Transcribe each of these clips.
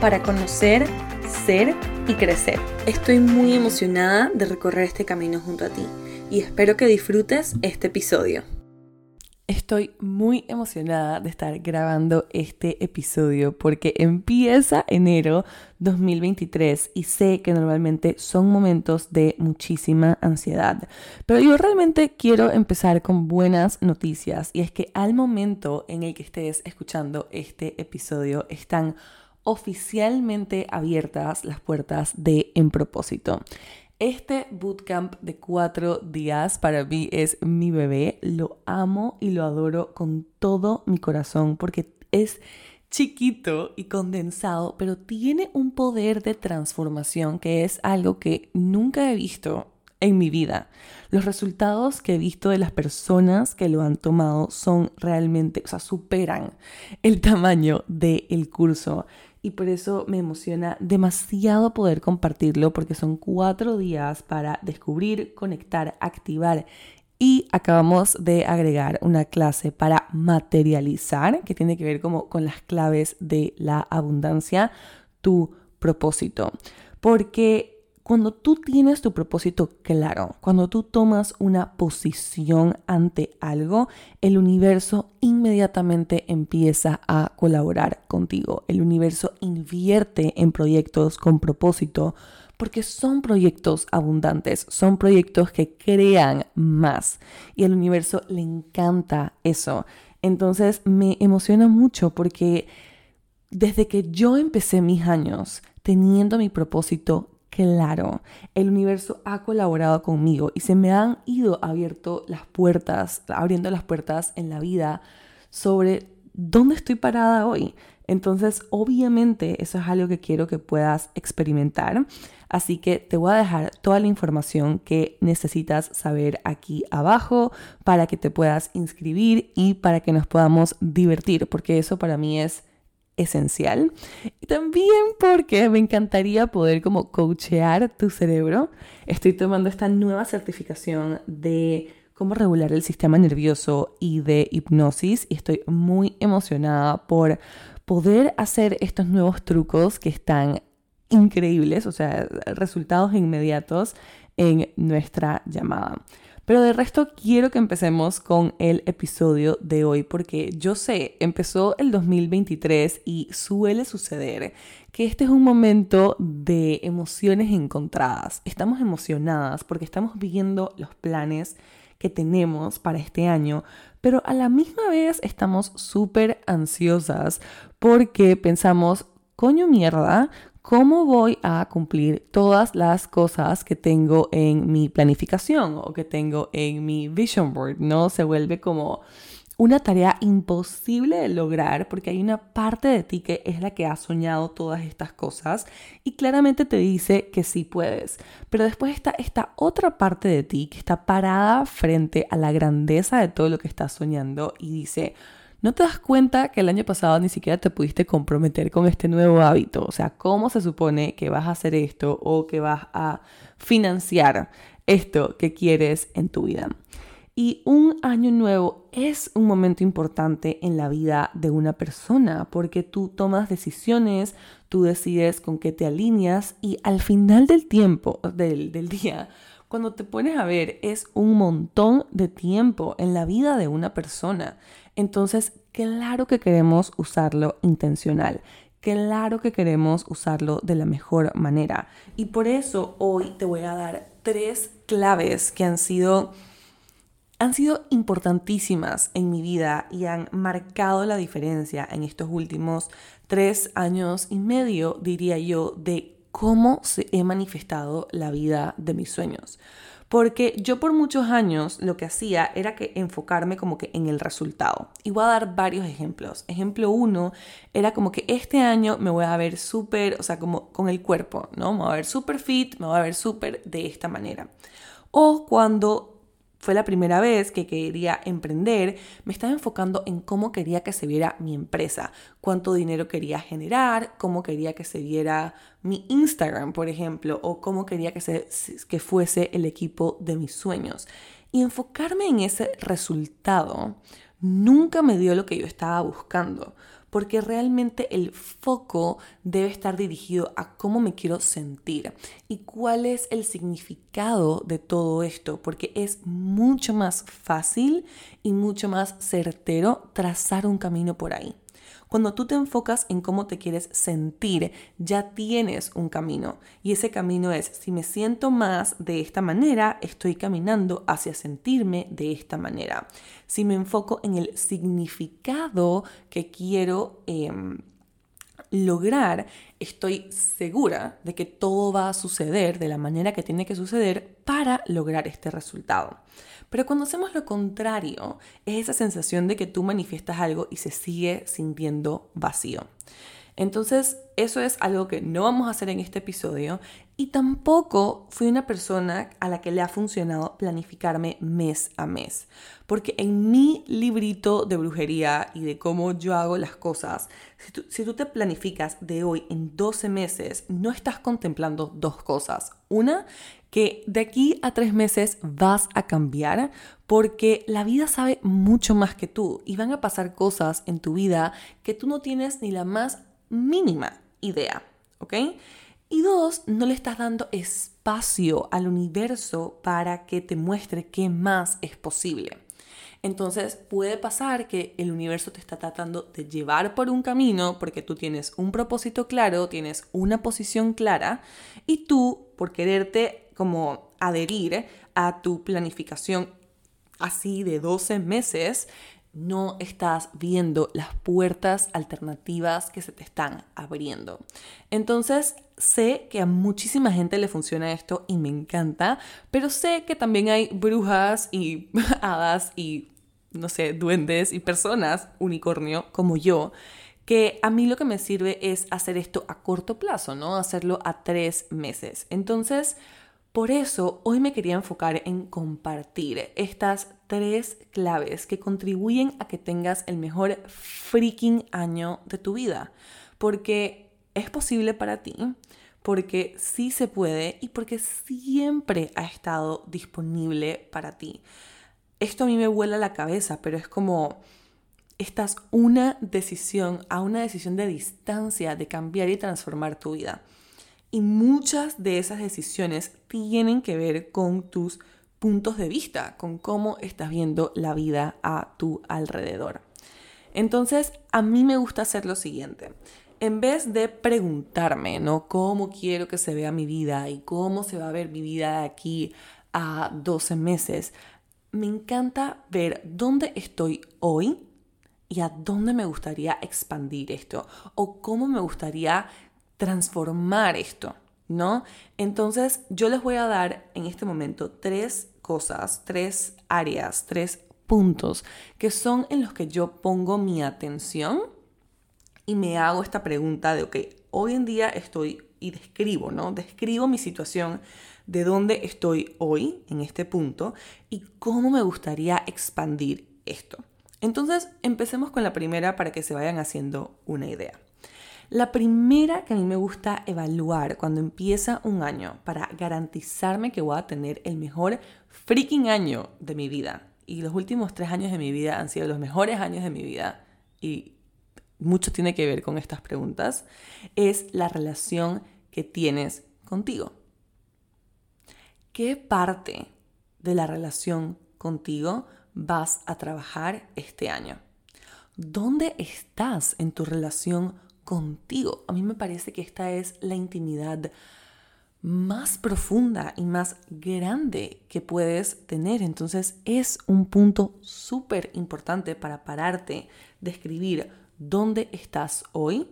para conocer, ser y crecer. Estoy muy emocionada de recorrer este camino junto a ti y espero que disfrutes este episodio. Estoy muy emocionada de estar grabando este episodio porque empieza enero 2023 y sé que normalmente son momentos de muchísima ansiedad. Pero yo realmente quiero empezar con buenas noticias y es que al momento en el que estés escuchando este episodio están oficialmente abiertas las puertas de En Propósito. Este bootcamp de cuatro días para mí es mi bebé. Lo amo y lo adoro con todo mi corazón porque es chiquito y condensado, pero tiene un poder de transformación que es algo que nunca he visto en mi vida. Los resultados que he visto de las personas que lo han tomado son realmente, o sea, superan el tamaño del curso y por eso me emociona demasiado poder compartirlo porque son cuatro días para descubrir, conectar, activar y acabamos de agregar una clase para materializar que tiene que ver como con las claves de la abundancia, tu propósito. Porque cuando tú tienes tu propósito claro, cuando tú tomas una posición ante algo, el universo inmediatamente empieza a colaborar contigo. El universo invierte en proyectos con propósito porque son proyectos abundantes, son proyectos que crean más y al universo le encanta eso. Entonces me emociona mucho porque desde que yo empecé mis años teniendo mi propósito claro, el universo ha colaborado conmigo y se me han ido abierto las puertas, abriendo las puertas en la vida sobre dónde estoy parada hoy. Entonces, obviamente, eso es algo que quiero que puedas experimentar. Así que te voy a dejar toda la información que necesitas saber aquí abajo para que te puedas inscribir y para que nos podamos divertir, porque eso para mí es esencial. Y también porque me encantaría poder como coachear tu cerebro. Estoy tomando esta nueva certificación de cómo regular el sistema nervioso y de hipnosis y estoy muy emocionada por poder hacer estos nuevos trucos que están increíbles, o sea, resultados inmediatos en nuestra llamada. Pero de resto quiero que empecemos con el episodio de hoy porque yo sé, empezó el 2023 y suele suceder que este es un momento de emociones encontradas. Estamos emocionadas porque estamos viendo los planes que tenemos para este año, pero a la misma vez estamos súper ansiosas porque pensamos, coño mierda, ¿cómo voy a cumplir todas las cosas que tengo en mi planificación o que tengo en mi vision board? ¿No? Se vuelve como una tarea imposible de lograr porque hay una parte de ti que es la que ha soñado todas estas cosas y claramente te dice que sí puedes. Pero después está esta otra parte de ti que está parada frente a la grandeza de todo lo que estás soñando y dice, no te das cuenta que el año pasado ni siquiera te pudiste comprometer con este nuevo hábito. O sea, ¿cómo se supone que vas a hacer esto o que vas a financiar esto que quieres en tu vida? Y un año nuevo es un momento importante en la vida de una persona porque tú tomas decisiones, tú decides con qué te alineas y al final del tiempo, del, del día, cuando te pones a ver, es un montón de tiempo en la vida de una persona. Entonces, claro que queremos usarlo intencional. Claro que queremos usarlo de la mejor manera. Y por eso hoy te voy a dar tres claves que han sido han sido importantísimas en mi vida y han marcado la diferencia en estos últimos tres años y medio, diría yo, de cómo se he manifestado la vida de mis sueños. Porque yo por muchos años lo que hacía era que enfocarme como que en el resultado. Y voy a dar varios ejemplos. Ejemplo uno era como que este año me voy a ver súper, o sea, como con el cuerpo, ¿no? Me voy a ver súper fit, me voy a ver súper de esta manera. O cuando fue la primera vez que quería emprender, me estaba enfocando en cómo quería que se viera mi empresa, cuánto dinero quería generar, cómo quería que se viera mi Instagram, por ejemplo, o cómo quería que, se, que fuese el equipo de mis sueños. Y enfocarme en ese resultado nunca me dio lo que yo estaba buscando porque realmente el foco debe estar dirigido a cómo me quiero sentir y cuál es el significado de todo esto, porque es mucho más fácil y mucho más certero trazar un camino por ahí. Cuando tú te enfocas en cómo te quieres sentir, ya tienes un camino. Y ese camino es, si me siento más de esta manera, estoy caminando hacia sentirme de esta manera. Si me enfoco en el significado que quiero... Em, lograr, estoy segura de que todo va a suceder de la manera que tiene que suceder para lograr este resultado. Pero cuando hacemos lo contrario, es esa sensación de que tú manifiestas algo y se sigue sintiendo vacío. Entonces, eso es algo que no vamos a hacer en este episodio y tampoco fui una persona a la que le ha funcionado planificarme mes a mes. Porque en mi librito de brujería y de cómo yo hago las cosas, si tú, si tú te planificas de hoy en 12 meses, no estás contemplando dos cosas. Una, que de aquí a tres meses vas a cambiar porque la vida sabe mucho más que tú y van a pasar cosas en tu vida que tú no tienes ni la más mínima idea, ¿ok? Y dos, no le estás dando espacio al universo para que te muestre qué más es posible. Entonces puede pasar que el universo te está tratando de llevar por un camino porque tú tienes un propósito claro, tienes una posición clara y tú, por quererte como adherir a tu planificación así de 12 meses, no estás viendo las puertas alternativas que se te están abriendo. Entonces, sé que a muchísima gente le funciona esto y me encanta, pero sé que también hay brujas y hadas y, no sé, duendes y personas unicornio como yo que a mí lo que me sirve es hacer esto a corto plazo, ¿no? Hacerlo a tres meses. Entonces, por eso hoy me quería enfocar en compartir estas tres claves que contribuyen a que tengas el mejor freaking año de tu vida. Porque es posible para ti, porque sí se puede y porque siempre ha estado disponible para ti. Esto a mí me vuela la cabeza, pero es como estás una decisión, a una decisión de distancia de cambiar y transformar tu vida. Y muchas de esas decisiones tienen que ver con tus puntos de vista, con cómo estás viendo la vida a tu alrededor. Entonces, a mí me gusta hacer lo siguiente. En vez de preguntarme, ¿no? ¿Cómo quiero que se vea mi vida y cómo se va a ver mi vida de aquí a 12 meses? Me encanta ver dónde estoy hoy y a dónde me gustaría expandir esto o cómo me gustaría transformar esto, ¿no? Entonces yo les voy a dar en este momento tres cosas, tres áreas, tres puntos que son en los que yo pongo mi atención y me hago esta pregunta de, ok, hoy en día estoy y describo, ¿no? Describo mi situación de dónde estoy hoy en este punto y cómo me gustaría expandir esto. Entonces, empecemos con la primera para que se vayan haciendo una idea. La primera que a mí me gusta evaluar cuando empieza un año para garantizarme que voy a tener el mejor freaking año de mi vida. Y los últimos tres años de mi vida han sido los mejores años de mi vida. Y mucho tiene que ver con estas preguntas. Es la relación que tienes contigo. ¿Qué parte de la relación contigo vas a trabajar este año? ¿Dónde estás en tu relación contigo. A mí me parece que esta es la intimidad más profunda y más grande que puedes tener. Entonces es un punto súper importante para pararte, describir dónde estás hoy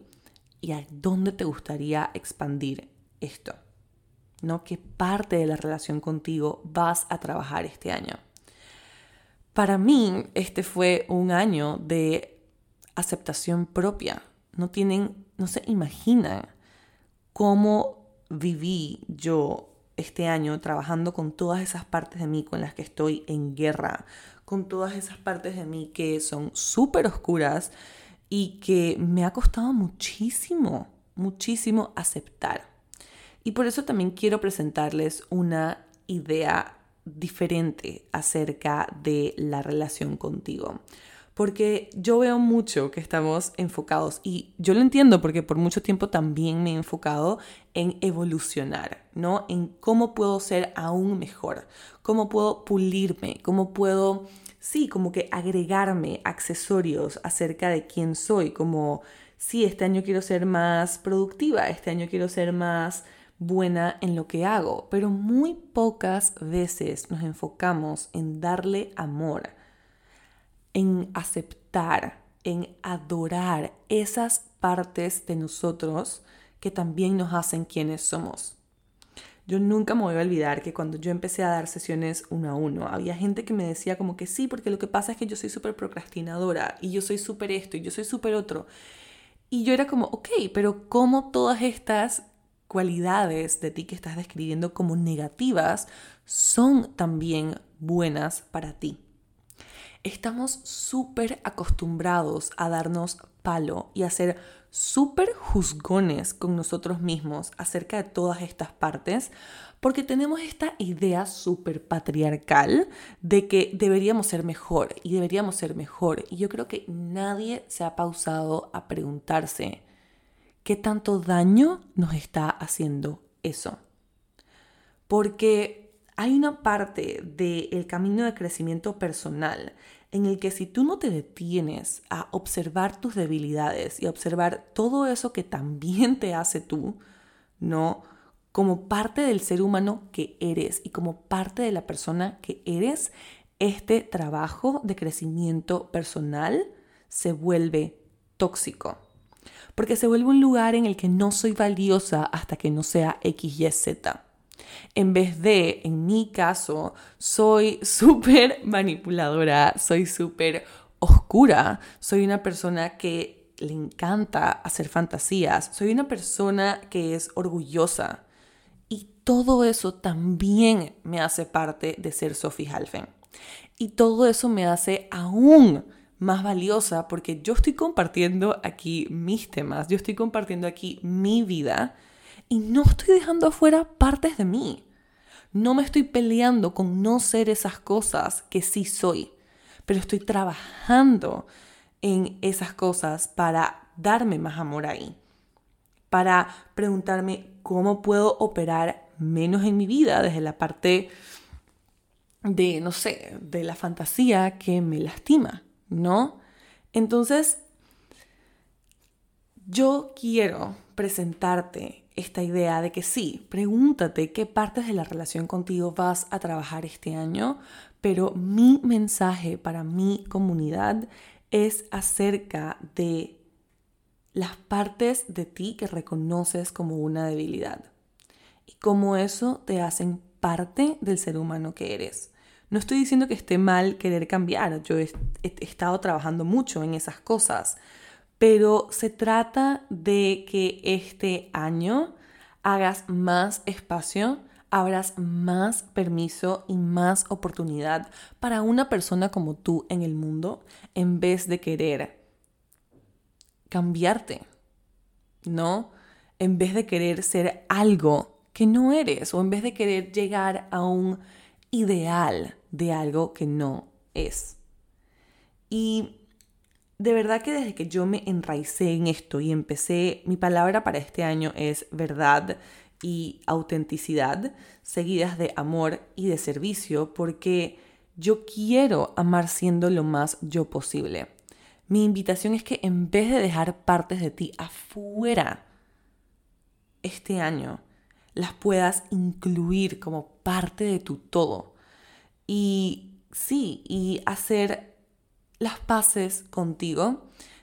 y a dónde te gustaría expandir esto. ¿no? ¿Qué parte de la relación contigo vas a trabajar este año? Para mí, este fue un año de aceptación propia. No tienen, no se imaginan cómo viví yo este año trabajando con todas esas partes de mí con las que estoy en guerra, con todas esas partes de mí que son súper oscuras y que me ha costado muchísimo, muchísimo aceptar. Y por eso también quiero presentarles una idea diferente acerca de la relación contigo. Porque yo veo mucho que estamos enfocados y yo lo entiendo porque por mucho tiempo también me he enfocado en evolucionar, ¿no? En cómo puedo ser aún mejor, cómo puedo pulirme, cómo puedo, sí, como que agregarme accesorios acerca de quién soy, como, sí, este año quiero ser más productiva, este año quiero ser más buena en lo que hago, pero muy pocas veces nos enfocamos en darle amor, en aceptar, en adorar esas partes de nosotros que también nos hacen quienes somos. Yo nunca me voy a olvidar que cuando yo empecé a dar sesiones uno a uno, había gente que me decía como que sí, porque lo que pasa es que yo soy súper procrastinadora y yo soy súper esto y yo soy súper otro. Y yo era como, ok, pero ¿cómo todas estas cualidades de ti que estás describiendo como negativas son también buenas para ti. Estamos súper acostumbrados a darnos palo y a ser súper juzgones con nosotros mismos acerca de todas estas partes porque tenemos esta idea súper patriarcal de que deberíamos ser mejor y deberíamos ser mejor. Y yo creo que nadie se ha pausado a preguntarse qué tanto daño nos está haciendo eso. Porque hay una parte del camino de crecimiento personal en el que si tú no te detienes a observar tus debilidades y a observar todo eso que también te hace tú, ¿no? Como parte del ser humano que eres y como parte de la persona que eres, este trabajo de crecimiento personal se vuelve tóxico porque se vuelve un lugar en el que no soy valiosa hasta que no sea X, Y, Z. En vez de, en mi caso, soy súper manipuladora, soy súper oscura, soy una persona que le encanta hacer fantasías, soy una persona que es orgullosa. Y todo eso también me hace parte de ser Sophie Halfen. Y todo eso me hace aún más valiosa porque yo estoy compartiendo aquí mis temas, yo estoy compartiendo aquí mi vida y no estoy dejando afuera partes de mí. No me estoy peleando con no ser esas cosas que sí soy, pero estoy trabajando en esas cosas para darme más amor ahí, para preguntarme cómo puedo operar menos en mi vida desde la parte de, no sé, de la fantasía que me lastima. ¿no? Entonces, yo quiero presentarte esta idea de que sí, pregúntate qué partes de la relación contigo vas a trabajar este año, pero mi mensaje para mi comunidad es acerca de las partes de ti que reconoces como una debilidad y cómo eso te hacen parte del ser humano que eres. No estoy diciendo que esté mal querer cambiar, yo he, estado trabajando mucho en esas cosas, pero se trata de que este año hagas más espacio, abras más permiso y más oportunidad para una persona como tú en el mundo en vez de querer cambiarte, ¿no? En vez de querer ser algo que no eres o en vez de querer llegar a un ideal de algo que no es. Y de verdad que desde que yo me enraicé en esto y empecé, mi palabra para este año es verdad y autenticidad, seguidas de amor y de servicio, porque yo quiero amar siendo lo más yo posible. Mi invitación es que en vez de dejar partes de ti afuera este año, las puedas incluir como parte de tu todo. Y sí, y hacer las paces contigo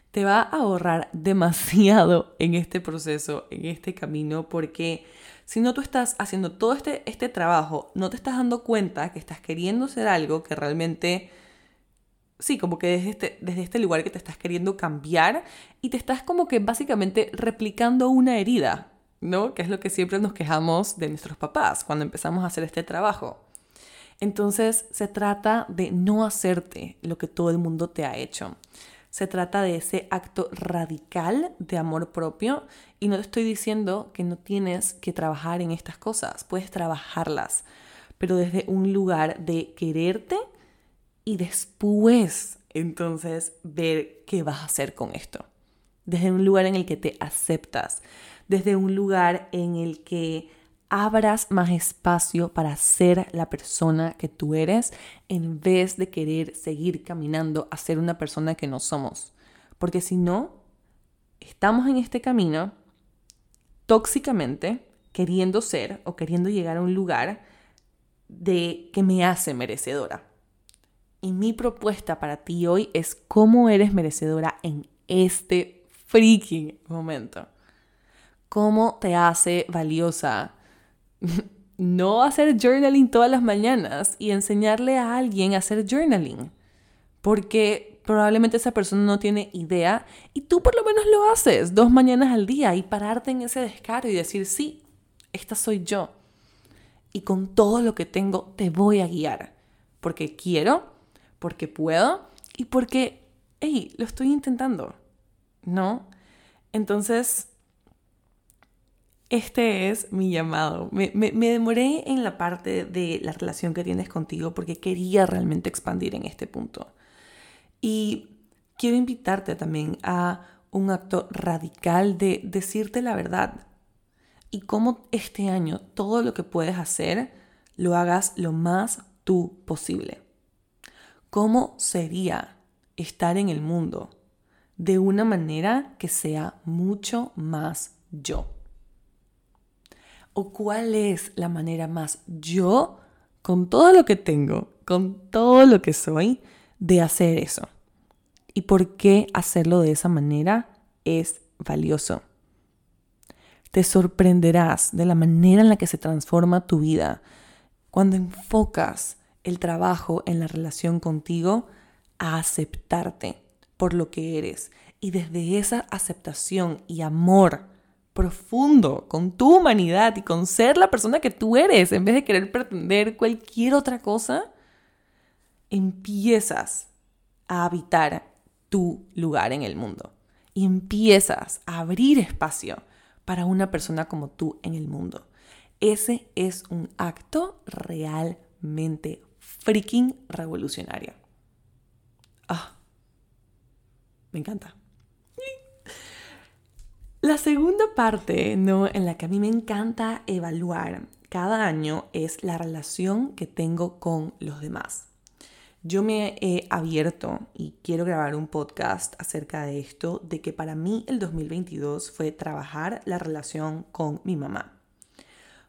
te va a ahorrar demasiado en este proceso, en este camino, porque si no tú estás haciendo todo este, este trabajo, no te estás dando cuenta que estás queriendo hacer algo que realmente, sí, como que desde este, desde este lugar que te estás queriendo cambiar y te estás como que básicamente replicando una herida, ¿no? Que es lo que siempre nos quejamos de nuestros papás cuando empezamos a hacer este trabajo. Entonces se trata de no hacerte lo que todo el mundo te ha hecho. Se trata de ese acto radical de amor propio y no te estoy diciendo que no tienes que trabajar en estas cosas, puedes trabajarlas, pero desde un lugar de quererte y después entonces ver qué vas a hacer con esto. Desde un lugar en el que te aceptas, desde un lugar en el que abras más espacio para ser la persona que tú eres en vez de querer seguir caminando a ser una persona que no somos. Porque si no, estamos en este camino tóxicamente queriendo ser o queriendo llegar a un lugar de que me hace merecedora. Y mi propuesta para ti hoy es cómo eres merecedora en este freaking momento. ¿Cómo te hace valiosa? no hacer journaling todas las mañanas y enseñarle a alguien a hacer journaling. Porque probablemente esa persona no tiene idea y tú por lo menos lo haces dos mañanas al día y pararte en ese descaro y decir, sí, esta soy yo. Y con todo lo que tengo te voy a guiar. Porque quiero, porque puedo y porque, hey, lo estoy intentando. ¿No? Entonces, este es mi llamado. Me, demoré en la parte de la relación que tienes contigo porque quería realmente expandir en este punto. Y quiero invitarte también a un acto radical de decirte la verdad y cómo este año todo lo que puedes hacer lo hagas lo más tú posible. ¿Cómo sería estar en el mundo de una manera que sea mucho más yo? O cuál es la manera más yo, con todo lo que tengo, con todo lo que soy, de hacer eso. Y por qué hacerlo de esa manera es valioso. Te sorprenderás de la manera en la que se transforma tu vida cuando enfocas el trabajo en la relación contigo a aceptarte por lo que eres. Y desde esa aceptación y amor profundo con tu humanidad y con ser la persona que tú eres, en vez de querer pretender cualquier otra cosa, empiezas a habitar tu lugar en el mundo y empiezas a abrir espacio para una persona como tú en el mundo. Ese es un acto realmente freaking revolucionario. Ah, me encanta. La segunda parte, ¿no? En la que a mí me encanta evaluar cada año es la relación que tengo con los demás. Yo me he abierto y quiero grabar un podcast acerca de esto, de que para mí el 2022 fue trabajar la relación con mi mamá.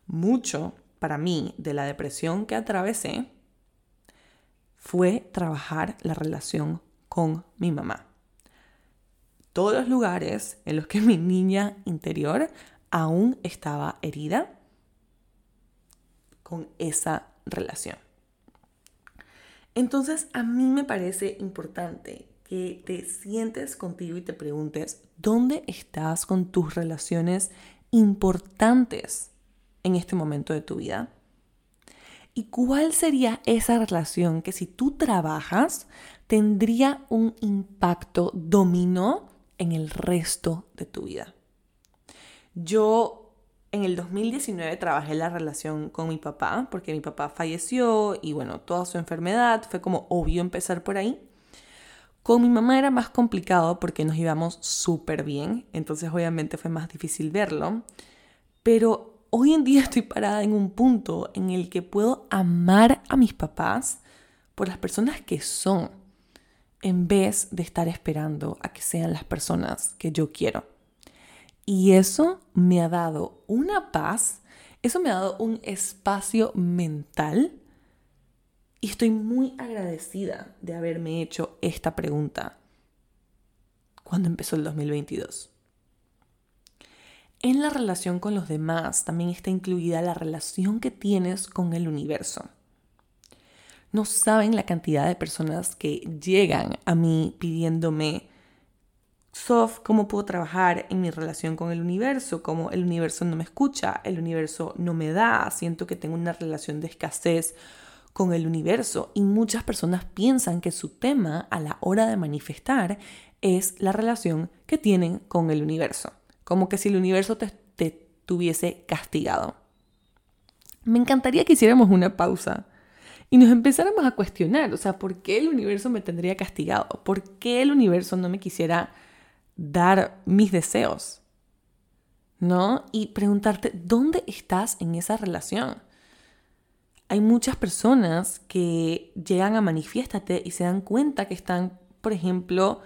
Mucho para mí de la depresión que atravesé fue trabajar la relación con mi mamá todos los lugares en los que mi niña interior aún estaba herida con esa relación. Entonces a mí me parece importante que te sientes contigo y te preguntes, ¿dónde estás con tus relaciones importantes en este momento de tu vida? ¿Y cuál sería esa relación que si tú trabajas tendría un impacto dominó en el resto de tu vida. Yo en el 2019 trabajé la relación con mi papá porque mi papá falleció y bueno, toda su enfermedad fue como obvio empezar por ahí. Con mi mamá era más complicado porque nos íbamos súper bien, entonces obviamente fue más difícil verlo, pero hoy en día estoy parada en un punto en el que puedo amar a mis papás por las personas que son en vez de estar esperando a que sean las personas que yo quiero. Y eso me ha dado una paz, eso me ha dado un espacio mental y estoy muy agradecida de haberme hecho esta pregunta. cuando empezó el 2022. En la relación con los demás también está incluida la relación que tienes con el universo. No saben la cantidad de personas que llegan a mí pidiéndome, Sof, ¿cómo puedo trabajar en mi relación con el universo? Como el universo no me escucha, el universo no me da, siento que tengo una relación de escasez con el universo y muchas personas piensan que su tema a la hora de manifestar es la relación que tienen con el universo, como que si el universo te, tuviese castigado. Me encantaría que hiciéramos una pausa y nos empezáramos a cuestionar, o sea, ¿por qué el universo me tendría castigado? ¿Por qué el universo no me quisiera dar mis deseos? ¿No? Y preguntarte, ¿dónde estás en esa relación? Hay muchas personas que llegan a manifiéstate y se dan cuenta que están, por ejemplo,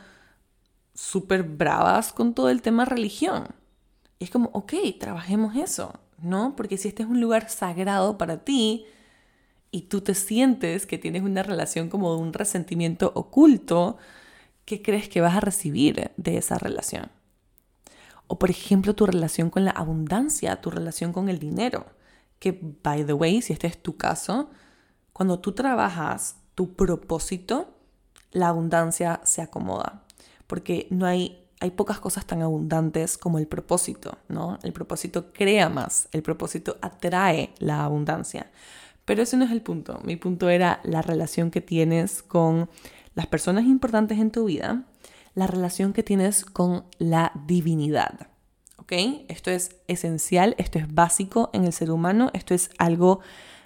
súper bravas con todo el tema religión. Es como, ok, trabajemos eso, ¿no? Porque si este es un lugar sagrado para ti y tú te sientes que tienes una relación como un resentimiento oculto, ¿qué crees que vas a recibir de esa relación? O por ejemplo, tu relación con la abundancia, tu relación con el dinero que, by the way, si este es tu caso, cuando tú trabajas tu propósito, la abundancia se acomoda, porque no hay hay pocas cosas tan abundantes como el propósito, ¿no? El propósito crea más, el propósito atrae la abundancia. Pero ese no es el punto. Mi punto era la relación que tienes con las personas importantes en tu vida, la relación que tienes con la divinidad. Esto es esencial, esto es básico en el ser humano, esto es algo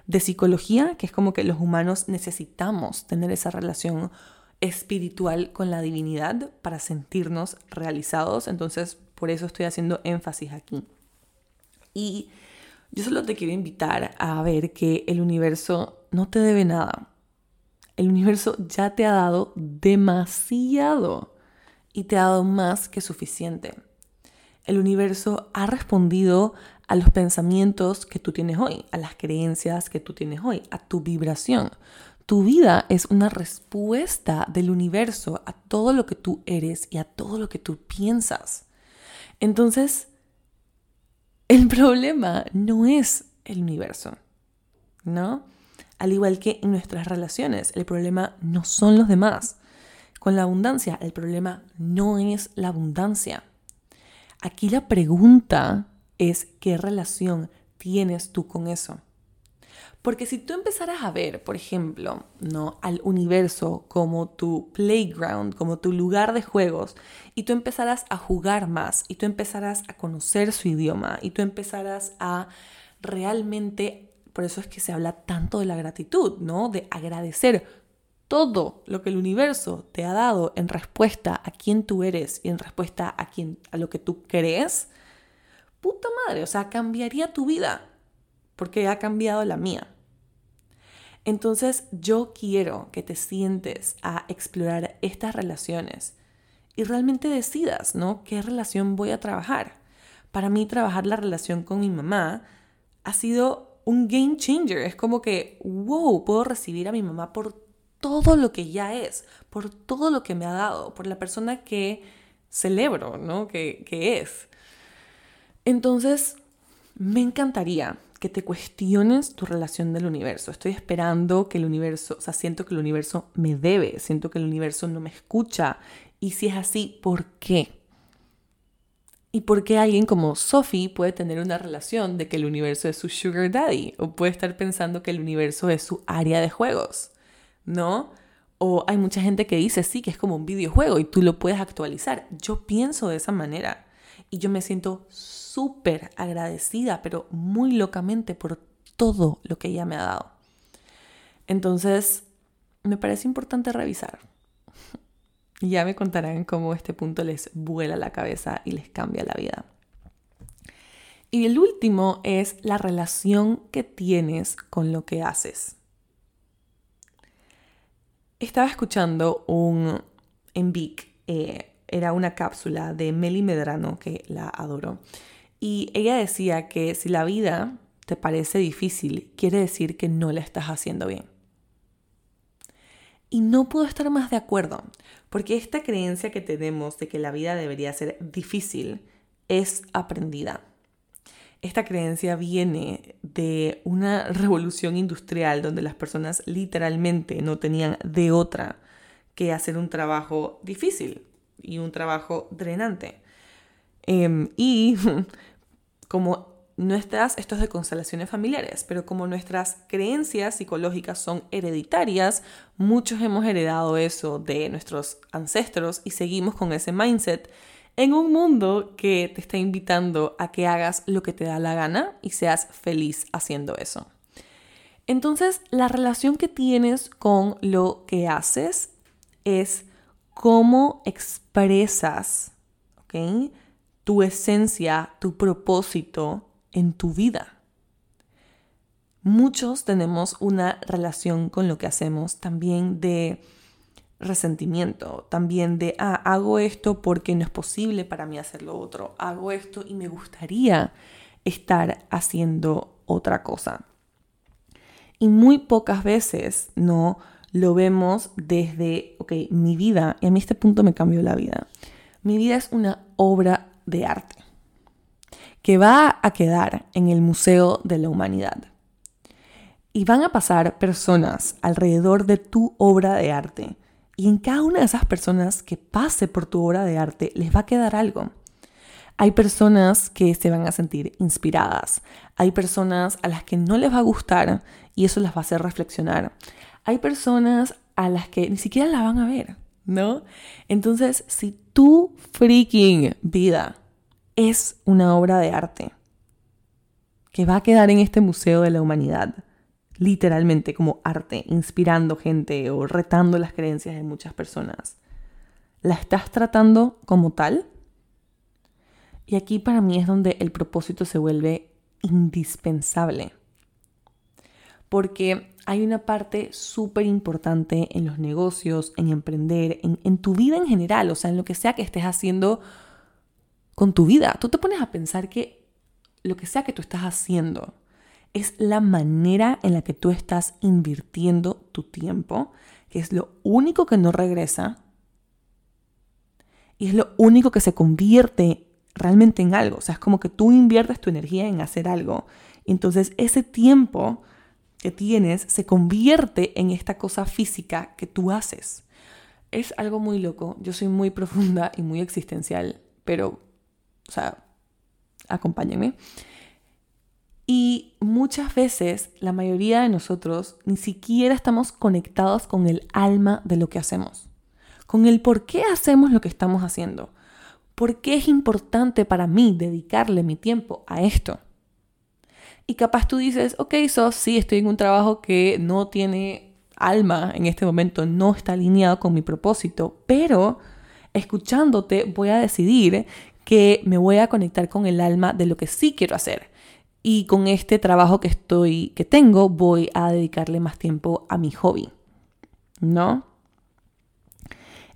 de psicología, que es como que los humanos necesitamos tener esa relación espiritual con la divinidad para sentirnos realizados. Entonces, por eso estoy haciendo énfasis aquí. Y yo solo te quiero invitar a ver que el universo no te debe nada. El universo ya te ha dado demasiado y te ha dado más que suficiente el universo ha respondido a los pensamientos que tú tienes hoy, a las creencias que tú tienes hoy, a tu vibración. Tu vida es una respuesta del universo a todo lo que tú eres y a todo lo que tú piensas. Entonces, el problema no es el universo, ¿no? Al igual que en nuestras relaciones, el problema no son los demás. Con la abundancia, el problema no es la abundancia. Aquí la pregunta es qué relación tienes tú con eso. Porque si tú empezaras a ver, por ejemplo, ¿no? al universo como tu playground, como tu lugar de juegos, y tú empezaras a jugar más, y tú empezaras a conocer su idioma, y tú empezaras a realmente, por eso es que se habla tanto de la gratitud, ¿no? De agradecer todo lo que el universo te ha dado en respuesta a quién tú eres y en respuesta a, quién, a lo que tú crees, puta madre, o sea, cambiaría tu vida, porque ha cambiado la mía. Entonces yo quiero que te sientes a explorar estas relaciones y realmente decidas, ¿no? ¿Qué relación voy a trabajar? Para mí trabajar la relación con mi mamá ha sido un game changer. Es como que, wow, puedo recibir a mi mamá por todo lo que ya es, por todo lo que me ha dado, por la persona que celebro, ¿no? Que, que es. Entonces, me encantaría que te cuestiones tu relación del universo. Estoy esperando que el universo, o sea, siento que el universo me debe, siento que el universo no me escucha. Y si es así, ¿por qué? ¿Y por qué alguien como Sophie puede tener una relación de que el universo es su sugar daddy? O puede estar pensando que el universo es su área de juegos. ¿no? O hay mucha gente que dice, sí, que es como un videojuego y tú lo puedes actualizar. Yo pienso de esa manera y yo me siento súper agradecida, pero muy locamente por todo lo que ella me ha dado. Entonces, me parece importante revisar. Y ya me contarán cómo este punto les vuela la cabeza y les cambia la vida. Y el último es la relación que tienes con lo que haces. Estaba escuchando un en Vic, eh, era una cápsula de Meli Medrano, que la adoro, y ella decía que si la vida te parece difícil, quiere decir que no la estás haciendo bien. Y no puedo estar más de acuerdo, Porque esta creencia que tenemos de que la vida debería ser difícil es aprendida. Esta creencia viene de una revolución industrial donde las personas literalmente no tenían de otra que hacer un trabajo difícil y un trabajo drenante. Em, y como nuestras, esto es de constelaciones familiares, pero como nuestras creencias psicológicas son hereditarias, muchos hemos heredado eso de nuestros ancestros y seguimos con ese mindset en un mundo que te está invitando a que hagas lo que te da la gana y seas feliz haciendo eso. Entonces, la relación que tienes con lo que haces es cómo expresas tu esencia, tu propósito en tu vida. Muchos tenemos una relación con lo que hacemos también de resentimiento, también de, ah, hago esto porque no es posible para mí hacer lo otro, hago esto y me gustaría estar haciendo otra cosa. Y muy pocas veces no lo vemos desde, ok, mi vida, y a mí este punto me cambió la vida. Mi vida es una obra de arte que va a quedar en el Museo de la Humanidad. Y van a pasar personas alrededor de tu obra de arte y en cada una de esas personas que pase por tu obra de arte les va a quedar algo. Hay personas que se van a sentir inspiradas, hay personas a las que no les va a gustar y eso las va a hacer reflexionar. Hay personas a las que ni siquiera la van a ver, ¿no? Entonces, si tu freaking vida es una obra de arte que va a quedar en este Museo de la Humanidad, literalmente como arte, inspirando gente o retando las creencias de muchas personas. ¿La estás tratando como tal? Y aquí para mí es donde el propósito se vuelve indispensable. Porque hay una parte súper importante en los negocios, en emprender, en, tu vida en general, o sea, en lo que sea que estés haciendo con tu vida. Tú te pones a pensar que lo que sea que tú estás haciendo, es la manera en la que tú estás invirtiendo tu tiempo, que es lo único que no regresa y es lo único que se convierte realmente en algo. O sea, es como que tú inviertes tu energía en hacer algo. Entonces ese tiempo que tienes se convierte en esta cosa física que tú haces. Es algo muy loco. Yo soy muy profunda y muy existencial, pero, o sea, acompáñenme. Y muchas veces la mayoría de nosotros ni siquiera estamos conectados con el alma de lo que hacemos, con el por qué hacemos lo que estamos haciendo, por qué es importante para mí dedicarle mi tiempo a esto. Y capaz tú dices, ok, so sí, estoy en un trabajo que no tiene alma en este momento, no está alineado con mi propósito, pero escuchándote voy a decidir que me voy a conectar con el alma de lo que sí quiero hacer y con este trabajo que estoy que tengo voy a dedicarle más tiempo a mi hobby. ¿No?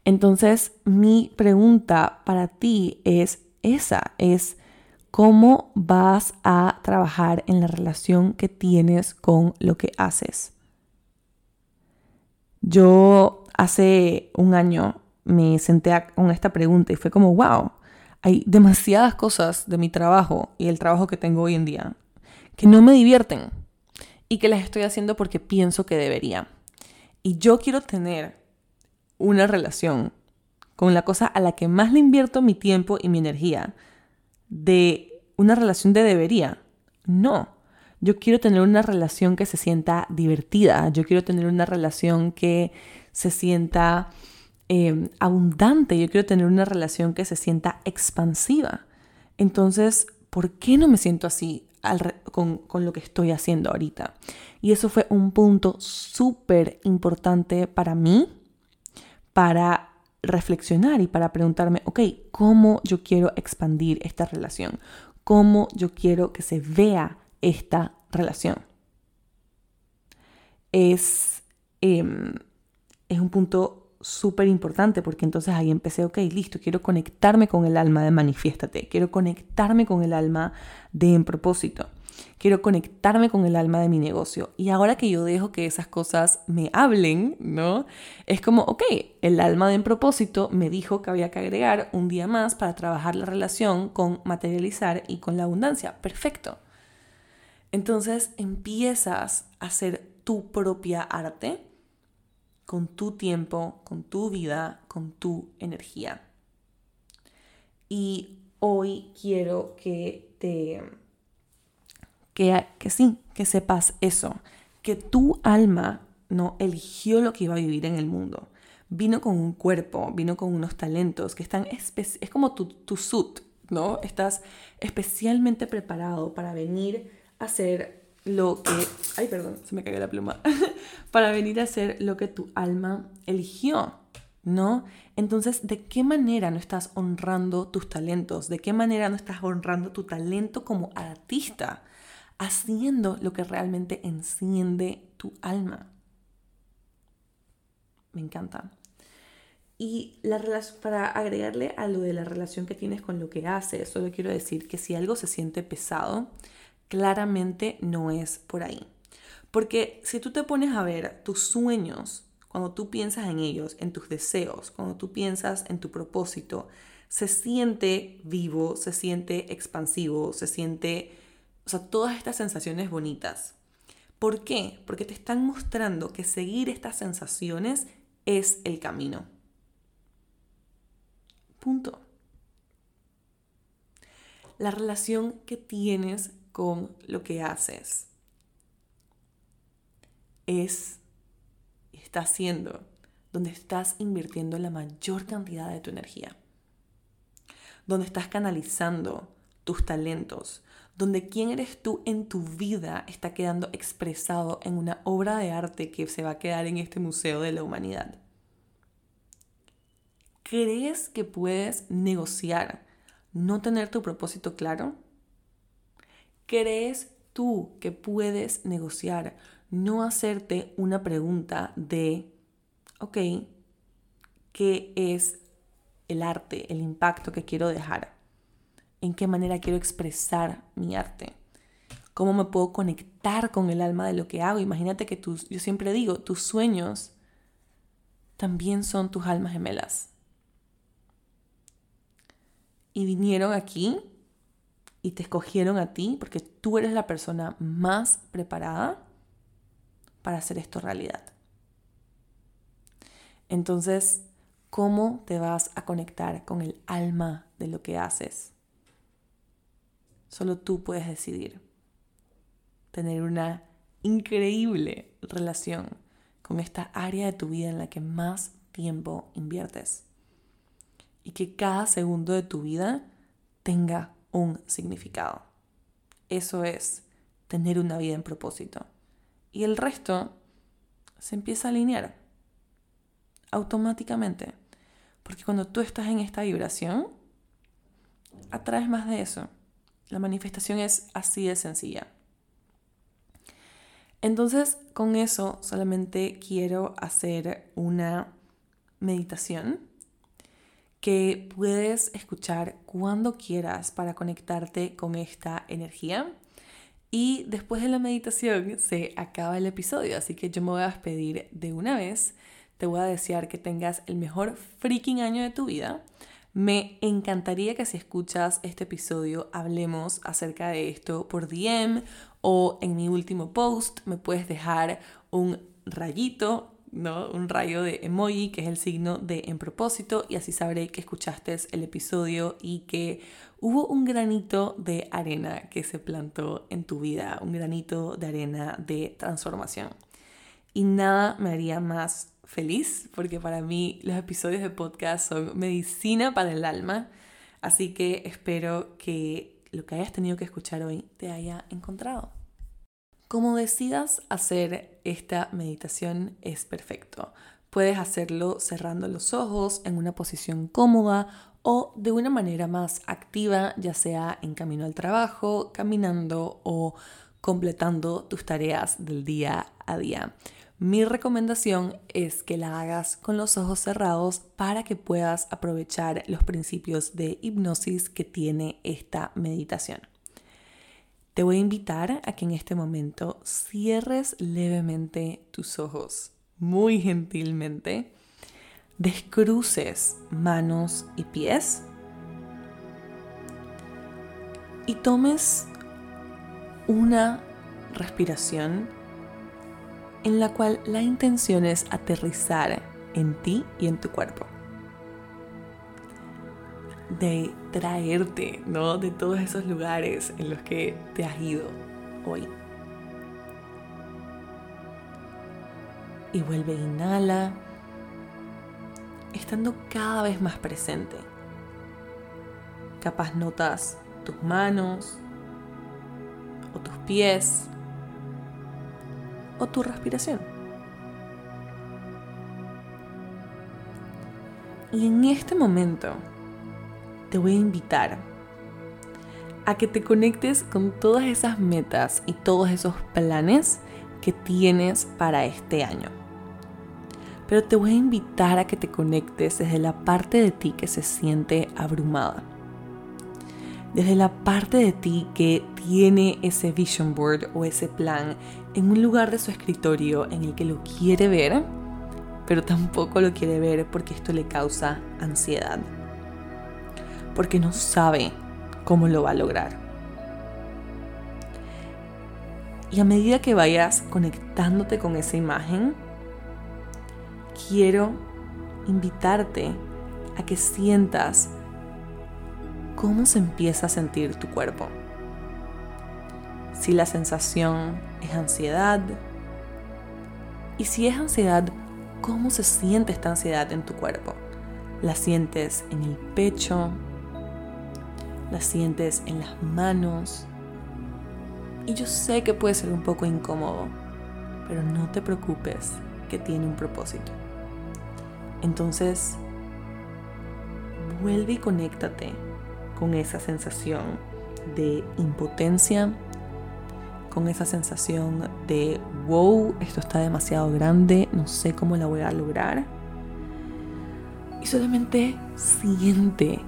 Entonces, mi pregunta para ti es esa, es cómo vas a trabajar en la relación que tienes con lo que haces. Yo hace un año me senté con esta pregunta y fue como, wow, hay demasiadas cosas de mi trabajo y el trabajo que tengo hoy en día que no me divierten y que las estoy haciendo porque pienso que debería. Y yo quiero tener una relación con la cosa a la que más le invierto mi tiempo y mi energía de una relación de debería. No, yo quiero tener una relación que se sienta divertida, yo quiero tener una relación que se sienta Em, abundante, yo quiero tener una relación que se sienta expansiva. Entonces, ¿por qué no me siento así con, con, lo que estoy haciendo ahorita? Y eso fue un punto súper importante para mí, para reflexionar y para preguntarme, ok, ¿cómo yo quiero expandir esta relación? ¿Cómo yo quiero que se vea esta relación? Es, eh, es un punto súper importante porque entonces ahí empecé, ok, listo, quiero conectarme con el alma de manifiéstate, quiero conectarme con el alma de en propósito, quiero conectarme con el alma de mi negocio. Y ahora que yo dejo que esas cosas me hablen, ¿no? Es como, ok, el alma de en propósito me dijo que había que agregar un día más para trabajar la relación con materializar y con la abundancia. Perfecto. Entonces empiezas a hacer tu propia arte con tu tiempo, con tu vida, con tu energía. Y hoy quiero que te que, que sí, que sepas eso, que tu alma no eligió lo que iba a vivir en el mundo. Vino con un cuerpo, vino con unos talentos que están, es como tu, tu suit, ¿no? Estás especialmente preparado para venir a hacer lo que, ay, perdón, se me cayó la pluma, para venir a hacer lo que tu alma eligió, ¿no? Entonces, ¿de qué manera no estás honrando tus talentos? ¿De qué manera no estás honrando tu talento como artista? Haciendo lo que realmente enciende tu alma. Me encanta. Y la para agregarle a lo de la relación que tienes con lo que haces, solo quiero decir que si algo se siente pesado, claramente no es por ahí. Porque si tú te pones a ver tus sueños, cuando tú piensas en ellos, en tus deseos, cuando tú piensas en tu propósito, se siente vivo, se siente expansivo, se siente o sea, todas estas sensaciones bonitas. ¿Por qué? Porque te están mostrando que seguir estas sensaciones es el camino. Punto. La relación que tienes con lo que haces es, está siendo donde estás invirtiendo la mayor cantidad de tu energía, donde estás canalizando tus talentos, donde quién eres tú en tu vida está quedando expresado en una obra de arte que se va a quedar en este Museo de la Humanidad. ¿Crees que puedes negociar no tener tu propósito claro? ¿Crees tú que puedes negociar no hacerte una pregunta de, ok, ¿qué es el arte, el impacto que quiero dejar? En qué manera quiero expresar mi arte, cómo me puedo conectar con el alma de lo que hago. Imagínate que tus, yo siempre digo, tus sueños también son tus almas gemelas. Y vinieron aquí y te escogieron a ti porque tú eres la persona más preparada para hacer esto realidad. Entonces, ¿cómo te vas a conectar con el alma de lo que haces? Solo tú puedes decidir tener una increíble relación con esta área de tu vida en la que más tiempo inviertes. Y que cada segundo de tu vida tenga un significado. Eso es tener una vida en propósito. Y el resto se empieza a alinear automáticamente. Porque cuando tú estás en esta vibración, atraes más de eso. La manifestación es así de sencilla. Entonces, con eso solamente quiero hacer una meditación que puedes escuchar cuando quieras para conectarte con esta energía. Y después de la meditación se acaba el episodio, así que yo me voy a despedir de una vez. Te voy a desear que tengas el mejor freaking año de tu vida. Me encantaría que si escuchas este episodio hablemos acerca de esto por DM o en mi último post me puedes dejar un rayito, ¿no? Un rayo de emoji que es el signo de en propósito y así sabré que escuchaste el episodio y que hubo un granito de arena que se plantó en tu vida, un granito de arena de transformación. Y nada me haría más feliz porque para mí los episodios de podcast son medicina para el alma. Así que espero que lo que hayas tenido que escuchar hoy te haya encontrado. Como decidas hacer esta meditación es perfecto. Puedes hacerlo cerrando los ojos en una posición cómoda o de una manera más activa, ya sea en camino al trabajo, caminando o completando tus tareas del día a día. Mi recomendación es que la hagas con los ojos cerrados para que puedas aprovechar los principios de hipnosis que tiene esta meditación. te voy a invitar a que en este momento cierres levemente tus ojos, muy gentilmente, descruces manos y pies y tomes una respiración en la cual la intención es aterrizar en ti y en tu cuerpo. De traerte, ¿no? De todos esos lugares en los que te has ido hoy. Y vuelve, inhala, estando cada vez más presente. Capaz notas tus manos o tus pies o tu respiración. Y en este momento te voy a invitar a que te conectes con todas esas metas y todos esos planes que tienes para este año. Pero te voy a invitar a que te conectes desde la parte de ti que se siente abrumada desde la parte de ti que tiene ese vision board o ese plan en un lugar de su escritorio en el que lo quiere ver, pero tampoco lo quiere ver porque esto le causa ansiedad, porque no sabe cómo lo va a lograr. Y a medida que vayas conectándote con esa imagen, quiero invitarte a que sientas cómo se empieza a sentir tu cuerpo. Si la sensación es ansiedad. Y si es ansiedad, ¿cómo se siente esta ansiedad en tu cuerpo? ¿La sientes en el pecho? ¿La sientes en las manos? Y yo sé que puede ser un poco incómodo, pero no te preocupes, que tiene un propósito. Entonces, vuelve y conéctate con esa sensación de impotencia, con esa sensación de, wow, esto está demasiado grande, no sé cómo la voy a lograr. Y solamente siente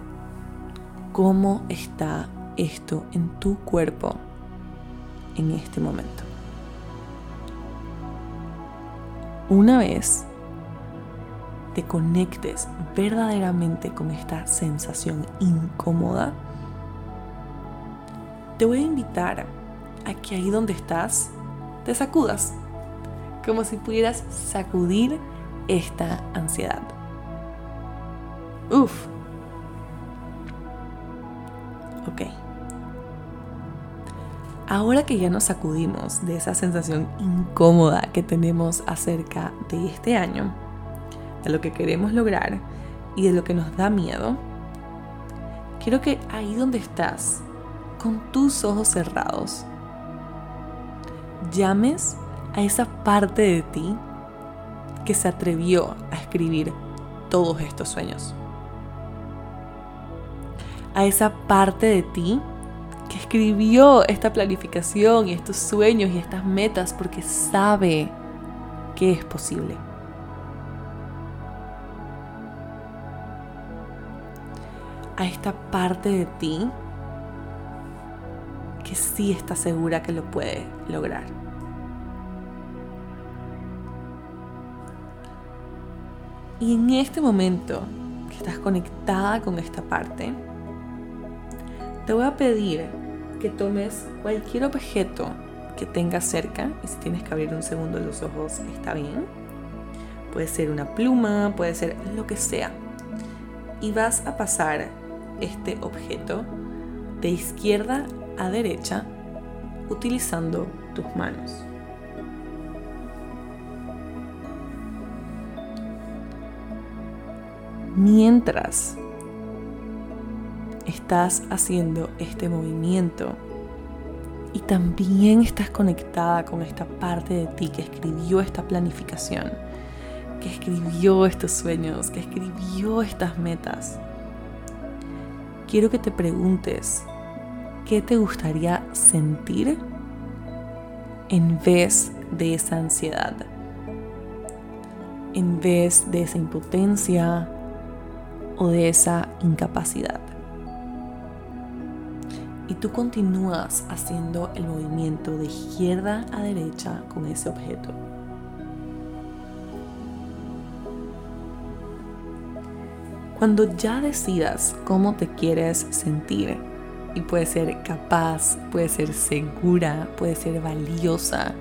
cómo está esto en tu cuerpo en este momento. Una vez te conectes verdaderamente con esta sensación incómoda, te voy a invitar a que ahí donde estás te sacudas, como si pudieras sacudir esta ansiedad. Uf. Ok. Ahora que ya nos sacudimos de esa sensación incómoda que tenemos acerca de este año, de lo que queremos lograr y de lo que nos da miedo, quiero que ahí donde estás, con tus ojos cerrados, llames a esa parte de ti que se atrevió a escribir todos estos sueños. A esa parte de ti que escribió esta planificación y estos sueños y estas metas porque sabe que es posible. a esta parte de ti sí está segura que lo puede lograr. Y en este momento que estás conectada con esta parte, te voy a pedir que tomes cualquier objeto que tengas cerca, y si tienes que abrir un segundo los ojos está bien. Puede ser una pluma, puede ser lo que sea. Y vas a pasar este objeto de izquierda a derecha utilizando tus manos. Mientras estás haciendo este movimiento y también estás conectada con esta parte de ti que escribió esta planificación, que escribió estos sueños, que escribió estas metas, quiero que te preguntes qué te gustaría sentir en vez de esa ansiedad, en vez de esa impotencia o de esa incapacidad. y tú continúas haciendo el movimiento de izquierda a derecha con ese objeto. Cuando ya decidas cómo te quieres sentir, y puede ser capaz, puede ser segura, puede ser valiosa,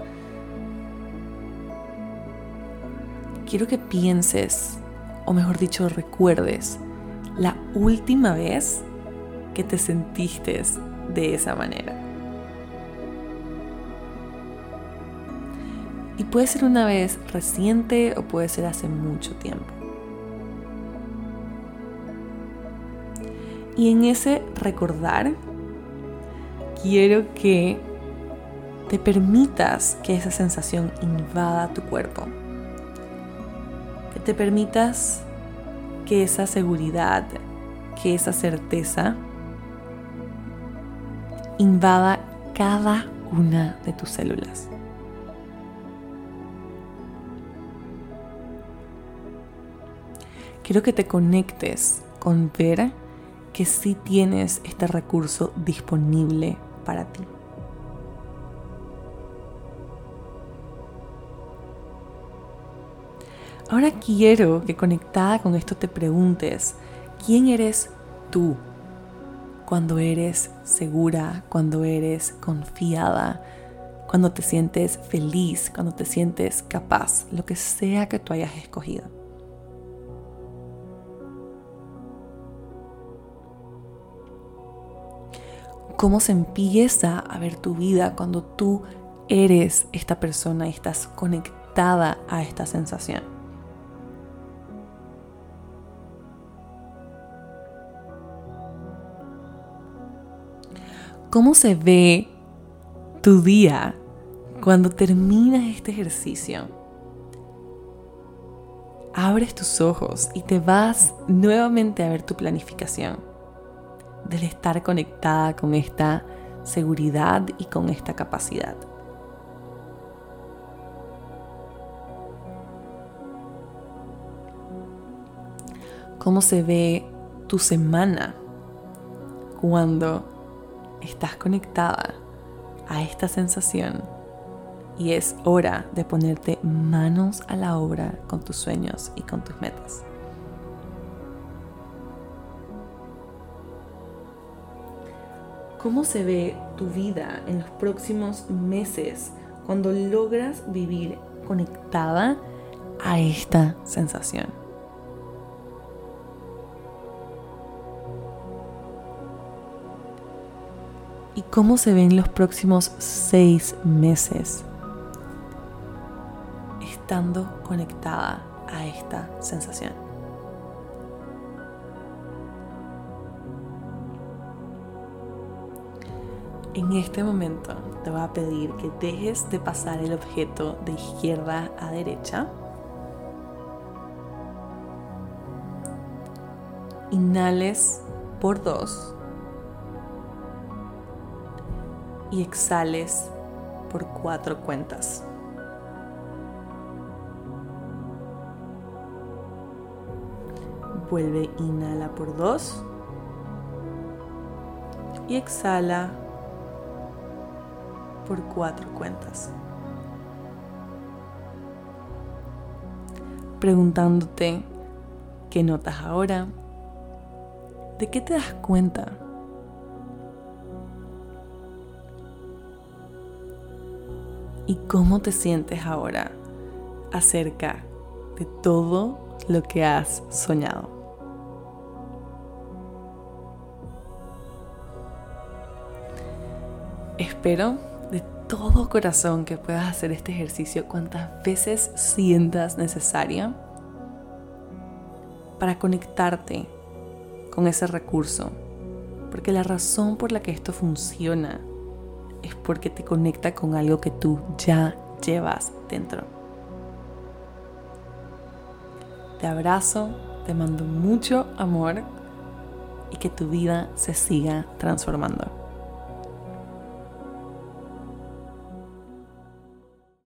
quiero que pienses, o mejor dicho, recuerdes la última vez que te sentiste de esa manera. Y puede ser una vez reciente o puede ser hace mucho tiempo. Y en ese recordar, quiero que te permitas que esa sensación invada tu cuerpo. Que te permitas que esa seguridad, que esa certeza invada cada una de tus células. Quiero que te conectes con ver que sí tienes este recurso disponible para ti. Ahora quiero que conectada con esto te preguntes, ¿quién eres tú? cuando eres segura, cuando eres confiada, cuando te sientes feliz, cuando te sientes capaz, lo que sea que tú hayas escogido. Cómo se empieza a ver tu vida cuando tú eres esta persona y estás conectada a esta sensación. cómo se ve tu día cuando terminas este ejercicio. Abres tus ojos y te vas nuevamente a ver tu planificación del estar conectada con esta seguridad y con esta capacidad. ¿Cómo se ve tu semana cuando estás conectada a esta sensación y es hora de ponerte manos a la obra con tus sueños y con tus metas. ¿Cómo se ve tu vida en los próximos meses cuando logras vivir conectada a esta sensación? y cómo se ven los próximos seis meses estando conectada a esta sensación. En este momento te voy a pedir que dejes de pasar el objeto de izquierda a derecha. Inhales por dos y exhales por cuatro cuentas. Vuelve, inhala por dos y exhala por cuatro cuentas. Preguntándote qué notas ahora, de qué te das cuenta y cómo te sientes ahora acerca de todo lo que has soñado. Espero todo corazón que puedas hacer este ejercicio cuantas veces sientas necesaria para conectarte con ese recurso. Porque la razón por la que esto funciona es porque te conecta con algo que tú ya llevas dentro. Te abrazo, te mando mucho amor y que tu vida se siga transformando.